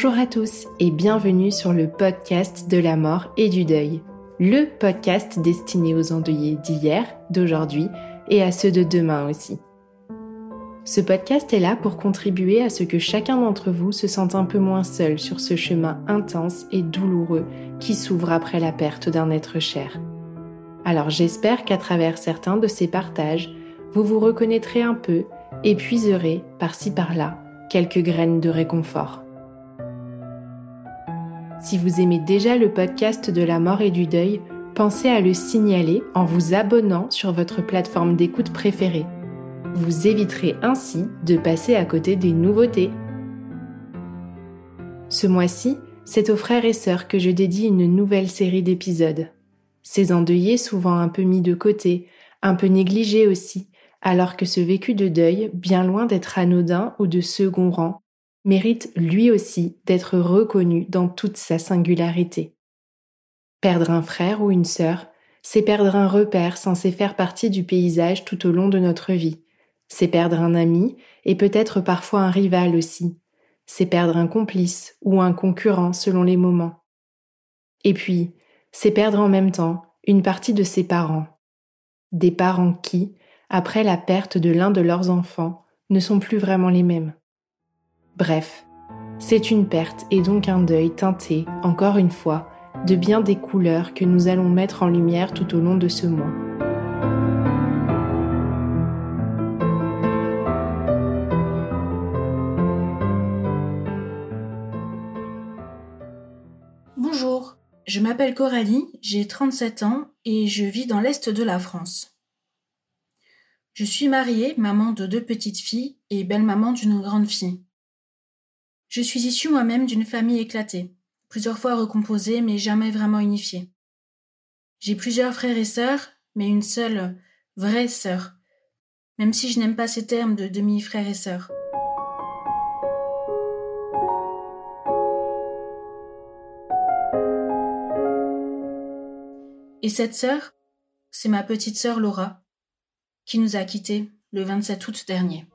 Bonjour à tous et bienvenue sur le podcast de la mort et du deuil. Le podcast destiné aux endeuillés d'hier, d'aujourd'hui et à ceux de demain aussi. Ce podcast est là pour contribuer à ce que chacun d'entre vous se sente un peu moins seul sur ce chemin intense et douloureux qui s'ouvre après la perte d'un être cher. Alors j'espère qu'à travers certains de ces partages, vous vous reconnaîtrez un peu et puiserez par-ci par-là quelques graines de réconfort. Si vous aimez déjà le podcast de la mort et du deuil, pensez à le signaler en vous abonnant sur votre plateforme d'écoute préférée. Vous éviterez ainsi de passer à côté des nouveautés. Ce mois-ci, c'est aux frères et sœurs que je dédie une nouvelle série d'épisodes. Ces endeuillés souvent un peu mis de côté, un peu négligés aussi, alors que ce vécu de deuil, bien loin d'être anodin ou de second rang, mérite lui aussi d'être reconnu dans toute sa singularité. Perdre un frère ou une sœur, c'est perdre un repère censé faire partie du paysage tout au long de notre vie. C'est perdre un ami et peut-être parfois un rival aussi. C'est perdre un complice ou un concurrent selon les moments. Et puis, c'est perdre en même temps une partie de ses parents. Des parents qui, après la perte de l'un de leurs enfants, ne sont plus vraiment les mêmes. Bref, c'est une perte et donc un deuil teinté, encore une fois, de bien des couleurs que nous allons mettre en lumière tout au long de ce mois. Bonjour, je m'appelle Coralie, j'ai 37 ans et je vis dans l'Est de la France. Je suis mariée, maman de deux petites filles et belle-maman d'une grande fille. Je suis issue moi-même d'une famille éclatée, plusieurs fois recomposée mais jamais vraiment unifiée. J'ai plusieurs frères et sœurs, mais une seule vraie sœur, même si je n'aime pas ces termes de demi-frères et sœurs. Et cette sœur, c'est ma petite sœur Laura, qui nous a quittés le 27 août dernier.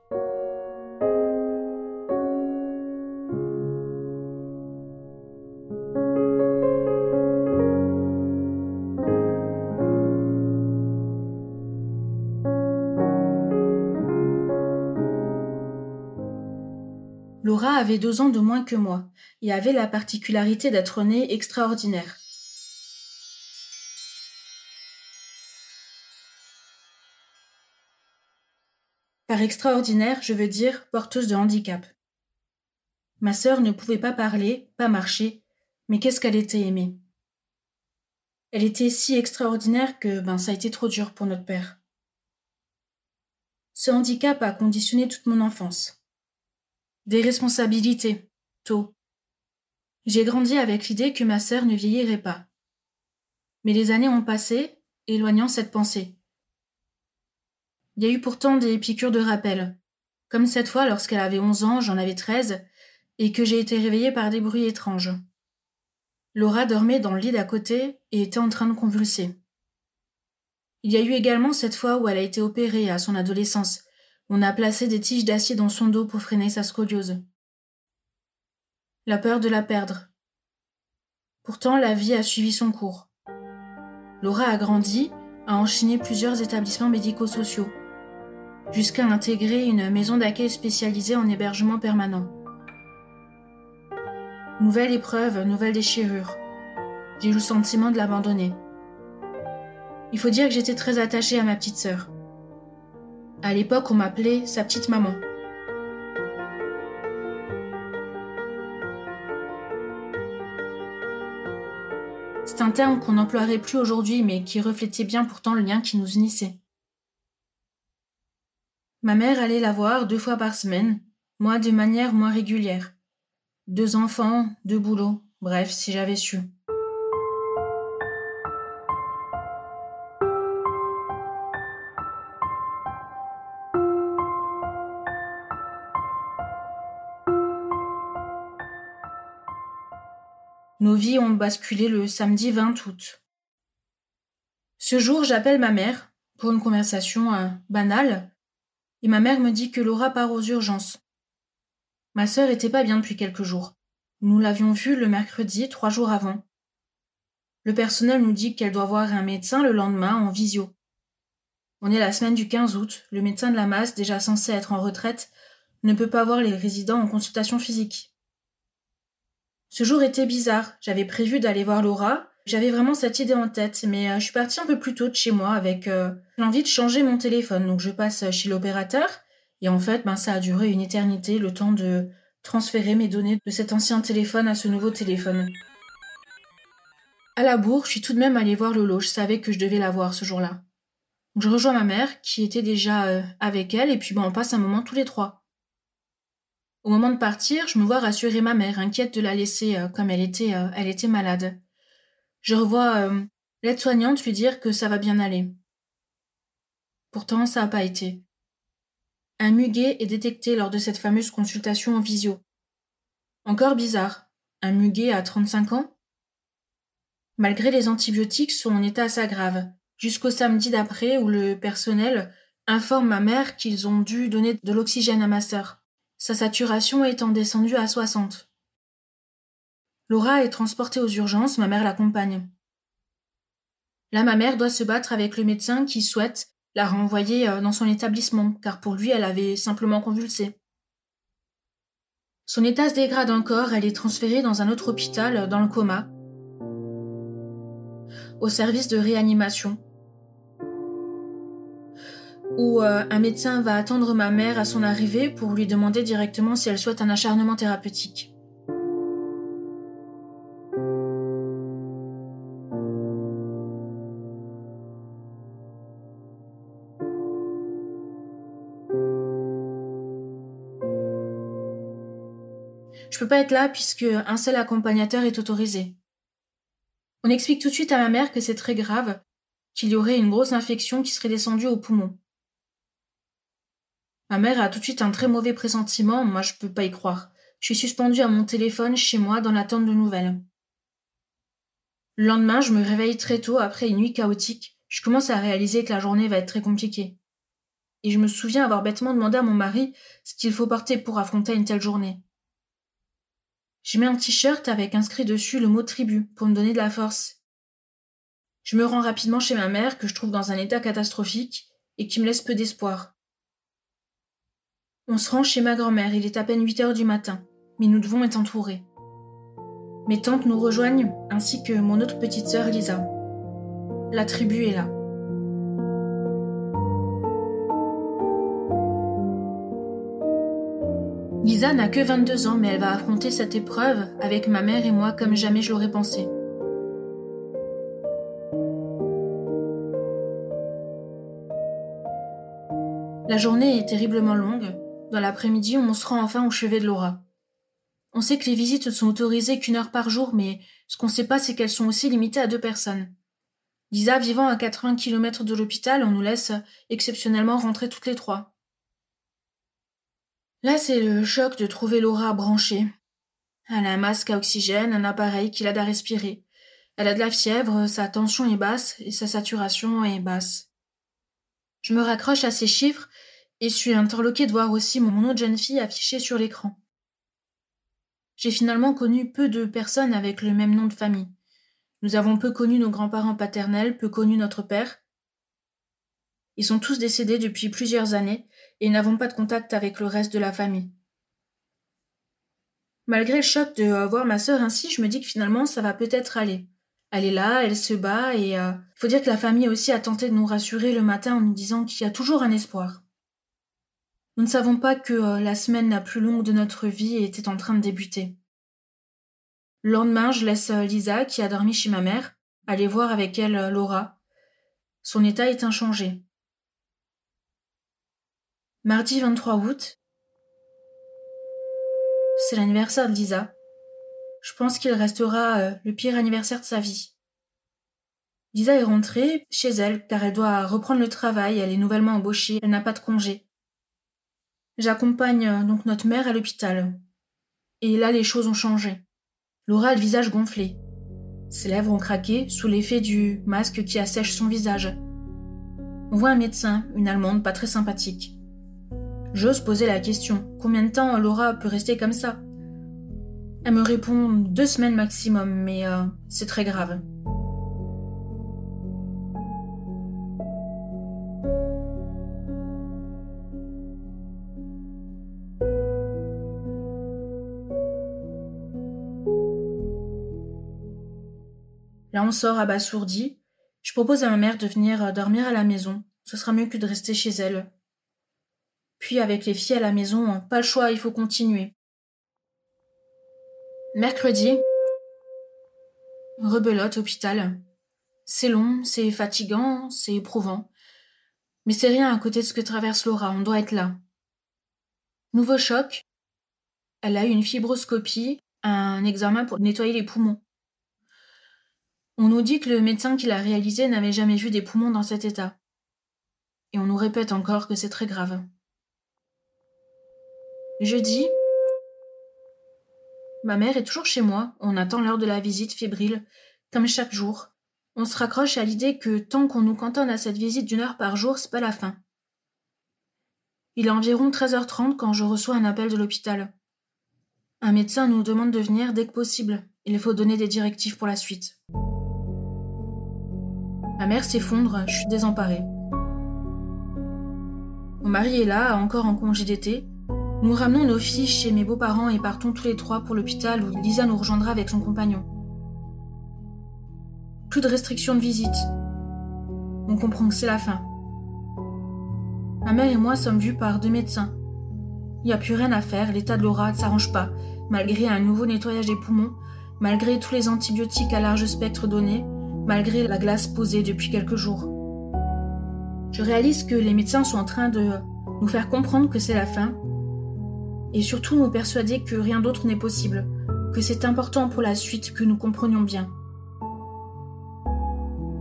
Avait deux ans de moins que moi et avait la particularité d'être née extraordinaire. Par extraordinaire, je veux dire porteuse de handicap. Ma sœur ne pouvait pas parler, pas marcher, mais qu'est-ce qu'elle était aimée. Elle était si extraordinaire que ben ça a été trop dur pour notre père. Ce handicap a conditionné toute mon enfance. Des responsabilités, tôt. J'ai grandi avec l'idée que ma sœur ne vieillirait pas. Mais les années ont passé, éloignant cette pensée. Il y a eu pourtant des piqûres de rappel, comme cette fois lorsqu'elle avait onze ans, j'en avais treize, et que j'ai été réveillée par des bruits étranges. Laura dormait dans le lit d'à côté et était en train de convulser. Il y a eu également cette fois où elle a été opérée à son adolescence, on a placé des tiges d'acier dans son dos pour freiner sa scoliose. La peur de la perdre. Pourtant, la vie a suivi son cours. Laura a grandi, a enchaîné plusieurs établissements médico-sociaux, jusqu'à intégrer une maison d'accueil spécialisée en hébergement permanent. Nouvelle épreuve, nouvelle déchirure. J'ai eu le sentiment de l'abandonner. Il faut dire que j'étais très attachée à ma petite sœur. À l'époque, on m'appelait sa petite maman. C'est un terme qu'on n'emploierait plus aujourd'hui, mais qui reflétait bien pourtant le lien qui nous unissait. Ma mère allait la voir deux fois par semaine, moi de manière moins régulière. Deux enfants, deux boulots, bref, si j'avais su. Nos vies ont basculé le samedi 20 août. Ce jour, j'appelle ma mère pour une conversation euh, banale, et ma mère me dit que Laura part aux urgences. Ma sœur était pas bien depuis quelques jours. Nous l'avions vue le mercredi, trois jours avant. Le personnel nous dit qu'elle doit voir un médecin le lendemain en visio. On est la semaine du 15 août. Le médecin de la masse, déjà censé être en retraite, ne peut pas voir les résidents en consultation physique. Ce jour était bizarre. J'avais prévu d'aller voir Laura. J'avais vraiment cette idée en tête, mais euh, je suis partie un peu plus tôt de chez moi avec euh, l'envie de changer mon téléphone. Donc je passe chez l'opérateur et en fait, ben ça a duré une éternité, le temps de transférer mes données de cet ancien téléphone à ce nouveau téléphone. À la bourre, je suis tout de même allée voir Lolo. Je savais que je devais la voir ce jour-là. je rejoins ma mère, qui était déjà euh, avec elle, et puis ben, on passe un moment tous les trois. Au moment de partir, je me vois rassurer ma mère, inquiète de la laisser euh, comme elle était, euh, elle était malade. Je revois euh, l'aide-soignante lui dire que ça va bien aller. Pourtant, ça n'a pas été. Un muguet est détecté lors de cette fameuse consultation en visio. Encore bizarre. Un muguet à 35 ans? Malgré les antibiotiques, son état s'aggrave, jusqu'au samedi d'après où le personnel informe ma mère qu'ils ont dû donner de l'oxygène à ma sœur sa saturation étant descendue à 60. Laura est transportée aux urgences, ma mère l'accompagne. Là, ma mère doit se battre avec le médecin qui souhaite la renvoyer euh, dans son établissement, car pour lui, elle avait simplement convulsé. Son état se dégrade encore, elle est transférée dans un autre hôpital, dans le coma, au service de réanimation, où euh, un médecin va attendre ma mère à son arrivée pour lui demander directement si elle souhaite un acharnement thérapeutique. Je peux pas être là puisque un seul accompagnateur est autorisé. On explique tout de suite à ma mère que c'est très grave, qu'il y aurait une grosse infection qui serait descendue au poumon. Ma mère a tout de suite un très mauvais pressentiment, moi je peux pas y croire. Je suis suspendue à mon téléphone chez moi dans l'attente de nouvelles. Le lendemain, je me réveille très tôt après une nuit chaotique. Je commence à réaliser que la journée va être très compliquée. Et je me souviens avoir bêtement demandé à mon mari ce qu'il faut porter pour affronter une telle journée. Je mets un t-shirt avec inscrit dessus le mot tribu pour me donner de la force. Je me rends rapidement chez ma mère que je trouve dans un état catastrophique et qui me laisse peu d'espoir. On se rend chez ma grand-mère, il est à peine 8 heures du matin, mais nous devons être entourés. Mes tantes nous rejoignent, ainsi que mon autre petite sœur Lisa. La tribu est là. Lisa n'a que 22 ans, mais elle va affronter cette épreuve avec ma mère et moi comme jamais je l'aurais pensé. La journée est terriblement longue, dans l'après-midi, on se rend enfin au chevet de Laura. On sait que les visites ne sont autorisées qu'une heure par jour, mais ce qu'on ne sait pas, c'est qu'elles sont aussi limitées à deux personnes. Lisa vivant à 80 km de l'hôpital, on nous laisse exceptionnellement rentrer toutes les trois. Là, c'est le choc de trouver Laura branchée. Elle a un masque à oxygène, un appareil qui l'aide à respirer. Elle a de la fièvre, sa tension est basse et sa saturation est basse. Je me raccroche à ces chiffres et je suis interloquée de voir aussi mon nom de jeune fille affiché sur l'écran. J'ai finalement connu peu de personnes avec le même nom de famille. Nous avons peu connu nos grands-parents paternels, peu connu notre père. Ils sont tous décédés depuis plusieurs années et n'avons pas de contact avec le reste de la famille. Malgré le choc de voir ma sœur ainsi, je me dis que finalement ça va peut-être aller. Elle est là, elle se bat et il euh, faut dire que la famille aussi a tenté de nous rassurer le matin en nous disant qu'il y a toujours un espoir. Nous ne savons pas que euh, la semaine la plus longue de notre vie était en train de débuter. Le lendemain, je laisse Lisa, qui a dormi chez ma mère, aller voir avec elle Laura. Son état est inchangé. Mardi 23 août, c'est l'anniversaire de Lisa. Je pense qu'il restera euh, le pire anniversaire de sa vie. Lisa est rentrée chez elle car elle doit reprendre le travail, elle est nouvellement embauchée, elle n'a pas de congé. J'accompagne euh, donc notre mère à l'hôpital. Et là, les choses ont changé. Laura a le visage gonflé. Ses lèvres ont craqué sous l'effet du masque qui assèche son visage. On voit un médecin, une Allemande pas très sympathique. J'ose poser la question. Combien de temps Laura peut rester comme ça? Elle me répond deux semaines maximum, mais euh, c'est très grave. On sort abasourdi. Je propose à ma mère de venir euh, dormir à la maison. Ce sera mieux que de rester chez elle. Puis avec les filles à la maison, pas le choix, il faut continuer. Mercredi, rebelote hôpital. C'est long, c'est fatigant, c'est éprouvant. Mais c'est rien à côté de ce que traverse Laura, on doit être là. Nouveau choc. Elle a eu une fibroscopie, un examen pour nettoyer les poumons. On nous dit que le médecin qui l'a réalisé n'avait jamais vu des poumons dans cet état. Et on nous répète encore que c'est très grave. Jeudi, ma mère est toujours chez moi. On attend l'heure de la visite fébrile, comme chaque jour. On se raccroche à l'idée que tant qu'on nous cantonne à cette visite d'une heure par jour, c'est pas la fin. Il est environ 13h30 quand je reçois un appel de l'hôpital. Un médecin nous demande de venir dès que possible. Il faut donner des directives pour la suite. Ma mère s'effondre, je suis désemparée. Mon mari est là, encore en congé d'été, nous ramenons nos filles chez mes beaux-parents et partons tous les trois pour l'hôpital où Lisa nous rejoindra avec son compagnon. Plus de restrictions de visite. On comprend que c'est la fin. Ma mère et moi sommes vus par deux médecins. Il n'y a plus rien à faire, l'état de Laura ne s'arrange pas, malgré un nouveau nettoyage des poumons, malgré tous les antibiotiques à large spectre donnés, malgré la glace posée depuis quelques jours. Je réalise que les médecins sont en train de nous faire comprendre que c'est la fin et surtout nous persuader que rien d'autre n'est possible, que c'est important pour la suite que nous comprenions bien.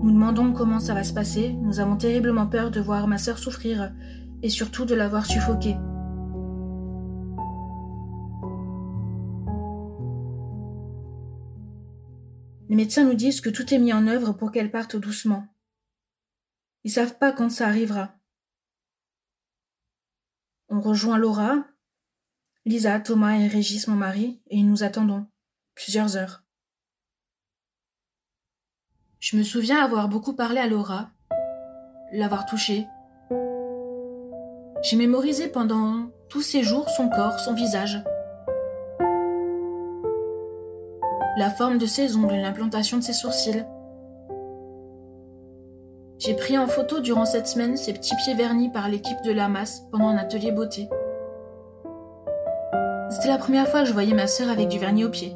Nous demandons comment ça va se passer, nous avons terriblement peur de voir ma sœur souffrir et surtout de la voir Les médecins nous disent que tout est mis en œuvre pour qu'elle parte doucement. Ils savent pas quand ça arrivera. On rejoint Laura, Lisa, Thomas et Régis, mon mari, et nous attendons. Plusieurs heures. Je me souviens avoir beaucoup parlé à Laura, l'avoir touchée. J'ai mémorisé pendant tous ces jours son corps, son visage. La forme de ses ongles, l'implantation de ses sourcils. J'ai pris en photo durant cette semaine ses petits pieds vernis par l'équipe de Lamas pendant un atelier beauté. C'était la première fois que je voyais ma sœur avec du vernis au pied.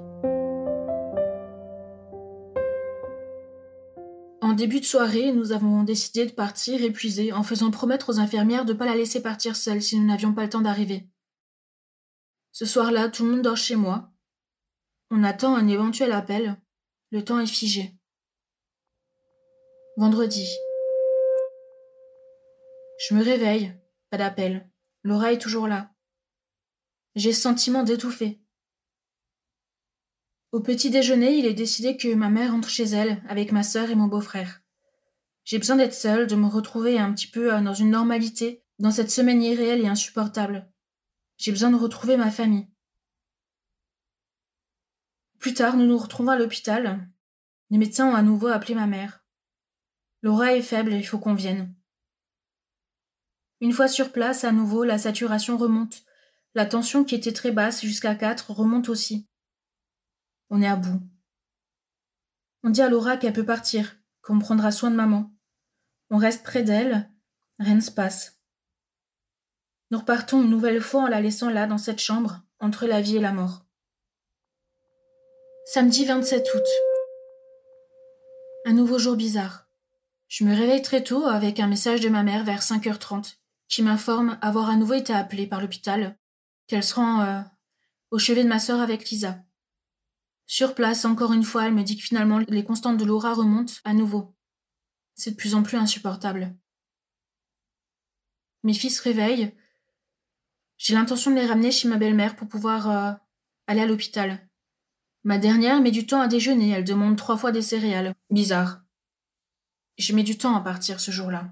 En début de soirée, nous avons décidé de partir épuisés en faisant promettre aux infirmières de ne pas la laisser partir seule si nous n'avions pas le temps d'arriver. Ce soir-là, tout le monde dort chez moi. On attend un éventuel appel. Le temps est figé. Vendredi. Je me réveille. Pas d'appel. Laura est toujours là. J'ai sentiment d'étouffer. Au petit déjeuner, il est décidé que ma mère entre chez elle, avec ma sœur et mon beau-frère. J'ai besoin d'être seule, de me retrouver un petit peu euh, dans une normalité, dans cette semaine irréelle et insupportable. J'ai besoin de retrouver ma famille. Plus tard, nous nous retrouvons à l'hôpital. Les médecins ont à nouveau appelé ma mère. Laura est faible, il faut qu'on vienne. Une fois sur place, à nouveau, la saturation remonte, La tension qui était très basse jusqu'à 4 remonte aussi. On est à bout. On dit à Laura qu'elle peut partir, qu'on prendra soin de maman. On reste près d'elle, rien ne se passe. Nous repartons une nouvelle fois en la laissant là, dans cette chambre, entre la vie et la mort. Samedi 27 août. Un nouveau jour bizarre. Je me réveille très tôt avec un message de ma mère vers 5h30 qui m'informe avoir à nouveau été appelée par l'hôpital, qu'elle se rend euh, au chevet de ma sœur avec Lisa. Sur place, encore une fois, elle me dit que finalement les constantes de Laura remontent à nouveau. C'est de plus en plus insupportable. Mes fils réveillent. J'ai l'intention de les ramener chez ma belle-mère pour pouvoir euh, aller à l'hôpital. Ma dernière met du temps à déjeuner, elle demande trois fois des céréales. Bizarre. Je mets du temps à partir ce jour-là.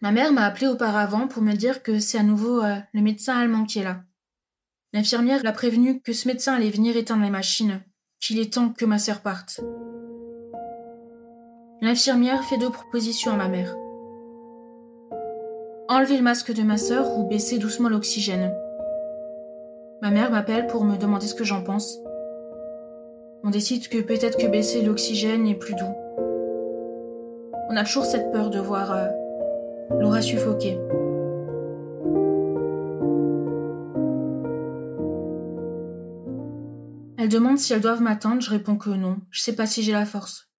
Ma mère m'a appelé auparavant pour me dire que c'est à nouveau euh, le médecin allemand qui est là. L'infirmière l'a prévenu que ce médecin allait venir éteindre les machines, qu'il est temps que ma sœur parte. L'infirmière fait deux propositions à ma mère. Enlever le masque de ma sœur ou baisser doucement l'oxygène. Ma mère m'appelle pour me demander ce que j'en pense. On décide que peut-être que baisser l'oxygène est plus doux. On a toujours cette peur de voir euh, Laura suffoquer. Elle demande si elles doivent m'attendre, je réponds que non, je sais pas si j'ai la force.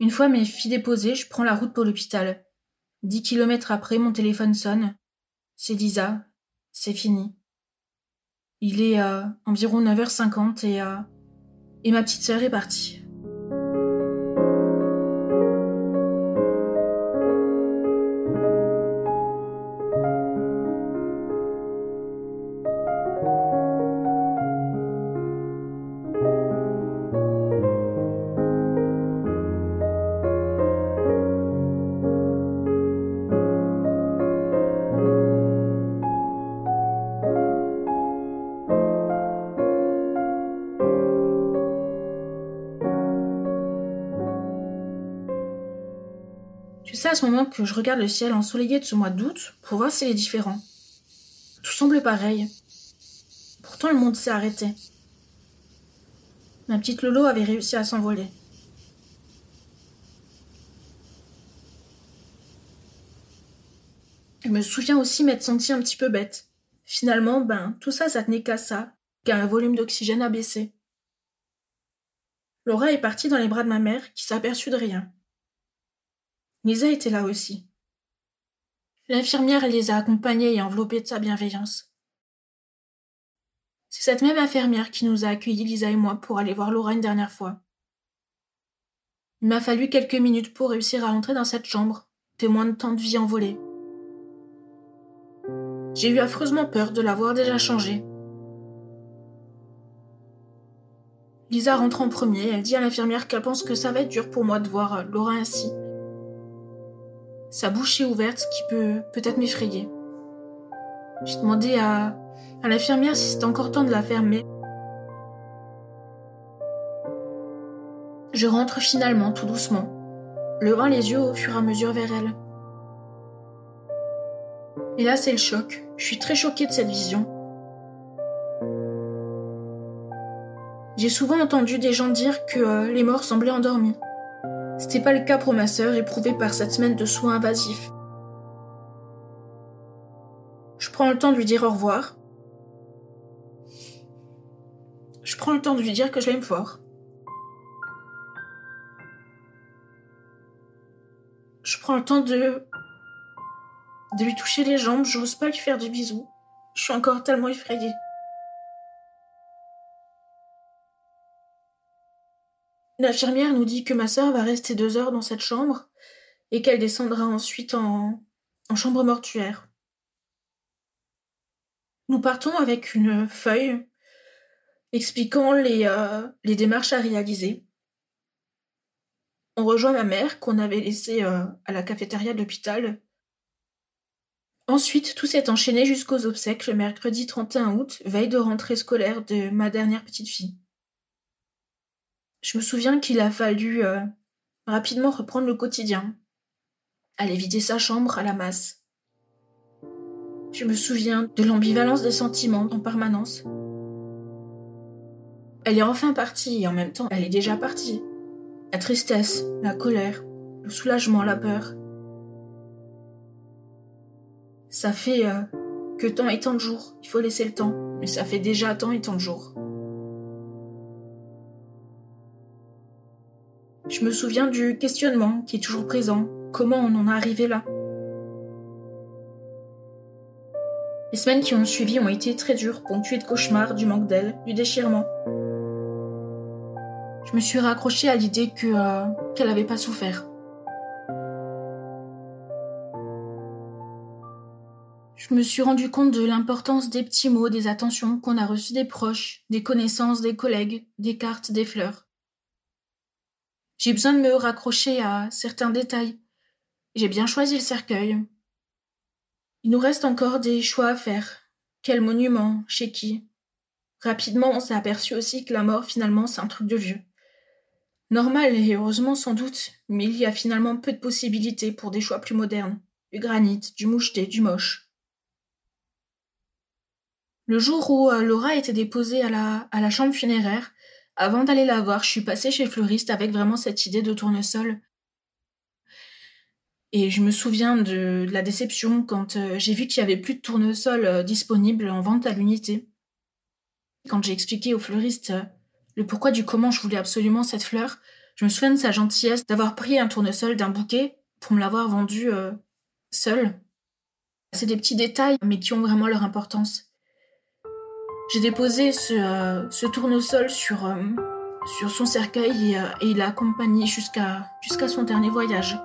Une fois mes filles déposées, je prends la route pour l'hôpital. Dix kilomètres après, mon téléphone sonne. C'est Lisa. C'est fini. Il est euh, environ 9h50 et, euh, et ma petite sœur est partie. À ce moment que je regarde le ciel ensoleillé de ce mois d'août pour voir s'il est différent. Tout semble pareil. Pourtant, le monde s'est arrêté. Ma petite Lolo avait réussi à s'envoler. Je me souviens aussi m'être sentie un petit peu bête. Finalement, ben, tout ça, ça tenait qu'à ça, qu'à un volume d'oxygène a baissé. Laura est partie dans les bras de ma mère, qui s'aperçut de rien. Lisa était là aussi. L'infirmière les a accompagnés et enveloppés de sa bienveillance. C'est cette même infirmière qui nous a accueillis, Lisa et moi, pour aller voir Laura une dernière fois. Il m'a fallu quelques minutes pour réussir à entrer dans cette chambre, témoin de tant de vie envolée. J'ai eu affreusement peur de l'avoir déjà changée. Lisa rentre en premier, elle dit à l'infirmière qu'elle pense que ça va être dur pour moi de voir Laura ainsi, sa bouche est ouverte, ce qui peut peut-être m'effrayer. J'ai demandé à, à l'infirmière si c'était encore temps de la fermer. Je rentre finalement, tout doucement, levant les yeux au fur et à mesure vers elle. Et là, c'est le choc. Je suis très choquée de cette vision. J'ai souvent entendu des gens dire que euh, les morts semblaient endormis. C'était pas le cas pour ma sœur éprouvée par cette semaine de soins invasifs. Je prends le temps de lui dire au revoir. Je prends le temps de lui dire que je l'aime fort. Je prends le temps de de lui toucher les jambes, j'ose pas lui faire de bisous. Je suis encore tellement effrayée. L'infirmière nous dit que ma sœur va rester deux heures dans cette chambre et qu'elle descendra ensuite en, chambre mortuaire. Nous partons avec une feuille expliquant les, euh, les démarches à réaliser. On rejoint ma mère qu'on avait laissée euh, à la cafétéria de l'hôpital. Ensuite, tout s'est enchaîné jusqu'aux obsèques le mercredi 31 août, veille de rentrée scolaire de ma dernière petite fille. Je me souviens qu'il a fallu euh, rapidement reprendre le quotidien. Aller vider sa chambre à la masse. Je me souviens de l'ambivalence des sentiments en permanence. Elle est enfin partie et en même temps, elle est déjà partie. La tristesse, la colère, le soulagement, la peur. Ça fait euh, que tant et tant de jours, il faut laisser le temps, mais ça fait déjà tant et tant de jours. Je me souviens du questionnement qui est toujours présent. Comment on en est arrivé là? Les semaines qui ont suivi ont été très dures, ponctuées de cauchemars, du manque d'elle, du déchirement. Je me suis raccrochée à l'idée euh, qu'elle n'avait pas souffert. Je me suis rendu compte de l'importance des petits mots, des attentions qu'on a reçues des proches, des connaissances, des collègues, des cartes, des fleurs. J'ai besoin de me raccrocher à certains détails. J'ai bien choisi le cercueil. Il nous reste encore des choix à faire. Quel monument Chez qui? Rapidement, on s'est aperçu aussi que la mort, finalement, c'est un truc de vieux. Normal et heureusement sans doute, mais il y a finalement peu de possibilités pour des choix plus modernes. Du granit, du moucheté, du moche. Le jour où euh, Laura était déposée à la, à la chambre funéraire, avant d'aller la voir, je suis passée chez le fleuriste avec vraiment cette idée de tournesol. Et je me souviens de, la déception quand euh, j'ai vu qu'il y avait plus de tournesol euh, disponible en vente à l'unité. Quand j'ai expliqué au fleuriste euh, le pourquoi du comment je voulais absolument cette fleur, je me souviens de sa gentillesse d'avoir pris un tournesol d'un bouquet pour me l'avoir vendu seul. C'est des petits détails, mais qui ont vraiment leur importance. J'ai déposé ce, euh, ce, tournesol sur, euh, sur son cercueil et, euh, et il l'a accompagné jusqu'à jusqu'à son dernier voyage.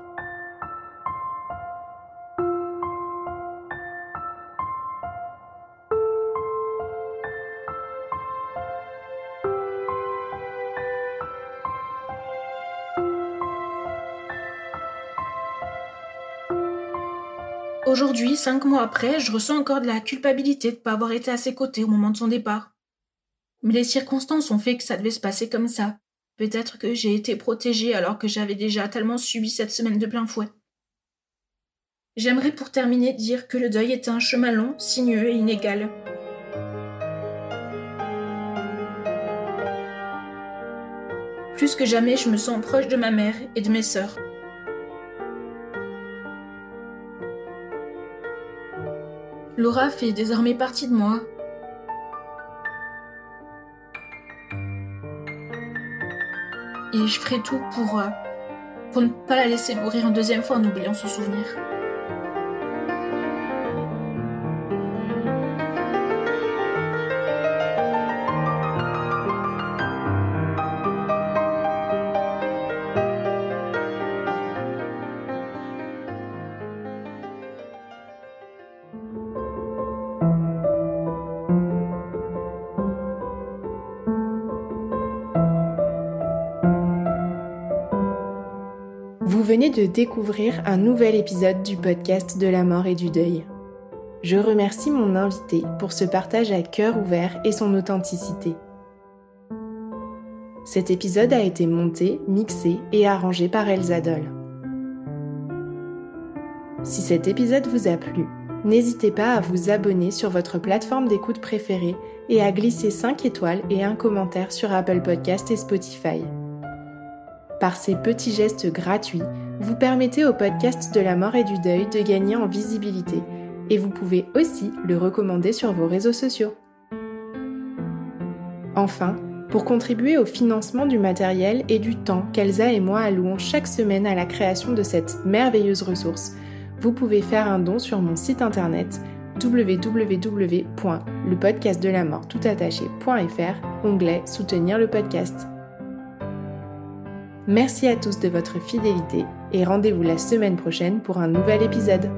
Aujourd'hui, cinq mois après, je ressens encore de la culpabilité de ne pas avoir été à ses côtés au moment de son départ. Mais les circonstances ont fait que ça devait se passer comme ça. Peut-être que j'ai été protégée alors que j'avais déjà tellement subi cette semaine de plein fouet. J'aimerais pour terminer dire que le deuil est un chemin long, sinueux et inégal. Plus que jamais, je me sens proche de ma mère et de mes sœurs. Laura fait désormais partie de moi. Et je ferai tout pour, euh, pour ne pas la laisser mourir une deuxième fois en oubliant son souvenir. Venez de découvrir un nouvel épisode du podcast de la mort et du deuil. Je remercie mon invité pour ce partage à cœur ouvert et son authenticité. Cet épisode a été monté, mixé et arrangé par Elsa Doll. Si cet épisode vous a plu, n'hésitez pas à vous abonner sur votre plateforme d'écoute préférée et à glisser 5 étoiles et un commentaire sur Apple Podcast et Spotify. Par ces petits gestes gratuits, vous permettez au podcast de la mort et du deuil de gagner en visibilité et vous pouvez aussi le recommander sur vos réseaux sociaux. Enfin, pour contribuer au financement du matériel et du temps qu'Elsa et moi allouons chaque semaine à la création de cette merveilleuse ressource, vous pouvez faire un don sur mon site internet www.lepodcastdelamorttoutattaché.fr, onglet Soutenir le podcast. Merci à tous de votre fidélité et rendez-vous la semaine prochaine pour un nouvel épisode.